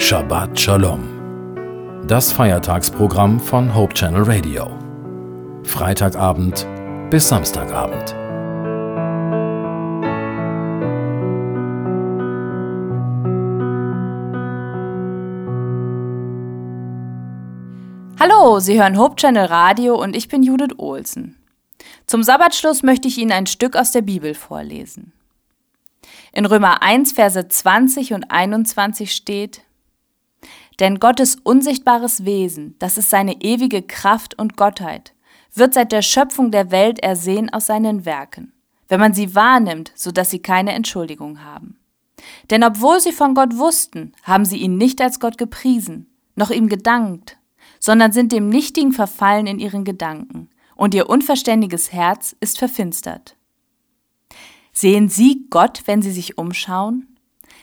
Shabbat Shalom. Das Feiertagsprogramm von Hope Channel Radio. Freitagabend bis Samstagabend. Hallo, Sie hören Hope Channel Radio und ich bin Judith Olsen. Zum Sabbatschluss möchte ich Ihnen ein Stück aus der Bibel vorlesen. In Römer 1, Verse 20 und 21 steht, denn Gottes unsichtbares Wesen, das ist seine ewige Kraft und Gottheit, wird seit der Schöpfung der Welt ersehen aus seinen Werken, wenn man sie wahrnimmt, so dass sie keine Entschuldigung haben. Denn obwohl sie von Gott wussten, haben sie ihn nicht als Gott gepriesen, noch ihm gedankt, sondern sind dem Nichtigen verfallen in ihren Gedanken, und ihr unverständiges Herz ist verfinstert. Sehen Sie Gott, wenn Sie sich umschauen?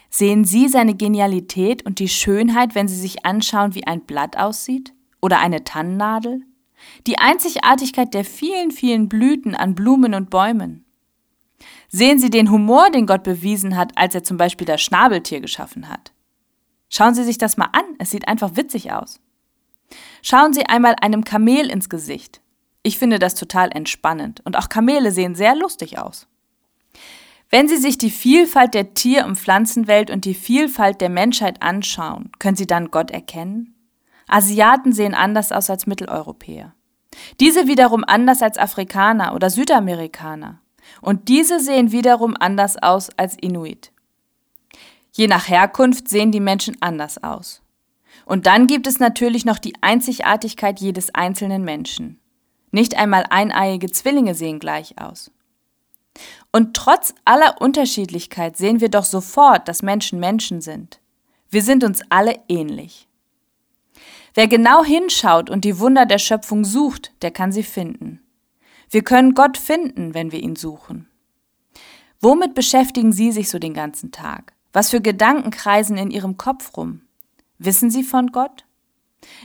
Sehen Sie seine Genialität und die Schönheit, wenn Sie sich anschauen, wie ein Blatt aussieht? Oder eine Tannennadel? Die Einzigartigkeit der vielen, vielen Blüten an Blumen und Bäumen? Sehen Sie den Humor, den Gott bewiesen hat, als er zum Beispiel das Schnabeltier geschaffen hat? Schauen Sie sich das mal an, es sieht einfach witzig aus. Schauen Sie einmal einem Kamel ins Gesicht. Ich finde das total entspannend und auch Kamele sehen sehr lustig aus. Wenn Sie sich die Vielfalt der Tier- und Pflanzenwelt und die Vielfalt der Menschheit anschauen, können Sie dann Gott erkennen? Asiaten sehen anders aus als Mitteleuropäer. Diese wiederum anders als Afrikaner oder Südamerikaner. Und diese sehen wiederum anders aus als Inuit. Je nach Herkunft sehen die Menschen anders aus. Und dann gibt es natürlich noch die Einzigartigkeit jedes einzelnen Menschen. Nicht einmal eineiige Zwillinge sehen gleich aus. Und trotz aller Unterschiedlichkeit sehen wir doch sofort, dass Menschen Menschen sind. Wir sind uns alle ähnlich. Wer genau hinschaut und die Wunder der Schöpfung sucht, der kann sie finden. Wir können Gott finden, wenn wir ihn suchen. Womit beschäftigen Sie sich so den ganzen Tag? Was für Gedanken kreisen in Ihrem Kopf rum? Wissen Sie von Gott?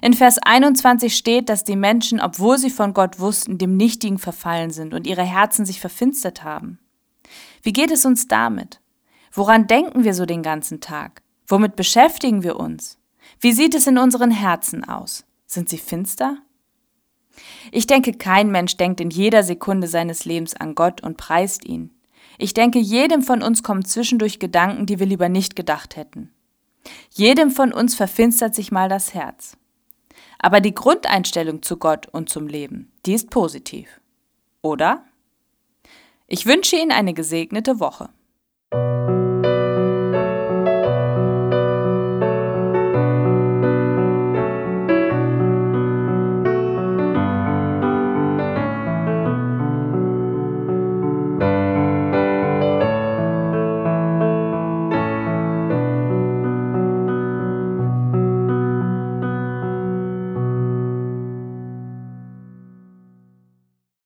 In Vers 21 steht, dass die Menschen, obwohl sie von Gott wussten, dem Nichtigen verfallen sind und ihre Herzen sich verfinstert haben. Wie geht es uns damit? Woran denken wir so den ganzen Tag? Womit beschäftigen wir uns? Wie sieht es in unseren Herzen aus? Sind sie finster? Ich denke, kein Mensch denkt in jeder Sekunde seines Lebens an Gott und preist ihn. Ich denke, jedem von uns kommen zwischendurch Gedanken, die wir lieber nicht gedacht hätten. Jedem von uns verfinstert sich mal das Herz. Aber die Grundeinstellung zu Gott und zum Leben, die ist positiv. Oder? Ich wünsche Ihnen eine gesegnete Woche.